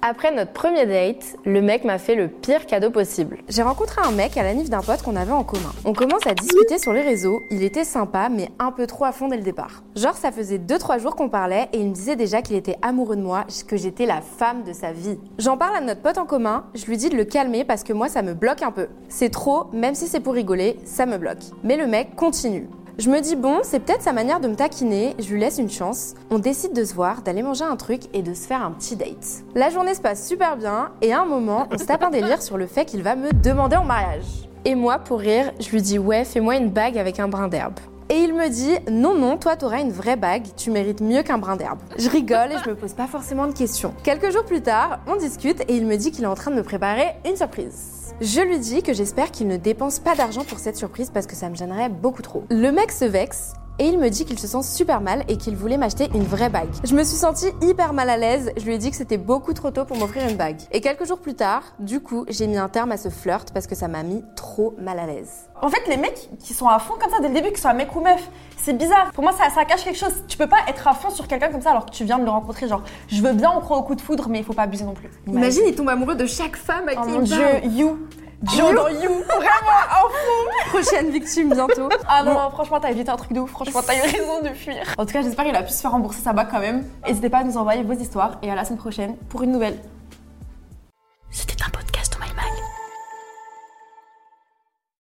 Après notre premier date, le mec m'a fait le pire cadeau possible. J'ai rencontré un mec à la nif d'un pote qu'on avait en commun. On commence à discuter sur les réseaux, il était sympa mais un peu trop à fond dès le départ. Genre ça faisait 2-3 jours qu'on parlait et il me disait déjà qu'il était amoureux de moi, que j'étais la femme de sa vie. J'en parle à notre pote en commun, je lui dis de le calmer parce que moi ça me bloque un peu. C'est trop, même si c'est pour rigoler, ça me bloque. Mais le mec continue. Je me dis bon, c'est peut-être sa manière de me taquiner, je lui laisse une chance. On décide de se voir, d'aller manger un truc et de se faire un petit date. La journée se passe super bien et à un moment, on se tape un délire sur le fait qu'il va me demander en mariage. Et moi, pour rire, je lui dis ouais, fais-moi une bague avec un brin d'herbe. Et il me dit non non toi t'auras une vraie bague, tu mérites mieux qu'un brin d'herbe. Je rigole et je me pose pas forcément de questions. Quelques jours plus tard, on discute et il me dit qu'il est en train de me préparer une surprise. Je lui dis que j'espère qu'il ne dépense pas d'argent pour cette surprise parce que ça me gênerait beaucoup trop. Le mec se vexe et il me dit qu'il se sent super mal et qu'il voulait m'acheter une vraie bague. Je me suis sentie hyper mal à l'aise, je lui ai dit que c'était beaucoup trop tôt pour m'offrir une bague. Et quelques jours plus tard, du coup, j'ai mis un terme à ce flirt parce que ça m'a mis trop mal à l'aise. En fait, les mecs qui sont à fond comme ça dès le début, que ce soit mec ou meuf, c'est bizarre. Pour moi, ça, ça cache quelque chose. Tu peux pas être à fond sur quelqu'un comme ça alors que tu viens de le rencontrer. Genre, je veux bien en croire au coup de foudre, mais il faut pas abuser non plus. Imagine, il tombe amoureux de chaque femme à Oh qui mon il dieu, you. Joe dans you. Vraiment. Prochaine victime bientôt. Ah non, non, franchement, t'as évité un truc de ouf. Franchement, t'as eu raison de fuir. En tout cas, j'espère qu'il a pu se faire rembourser sa bague quand même. N'hésitez pas à nous envoyer vos histoires et à la semaine prochaine pour une nouvelle.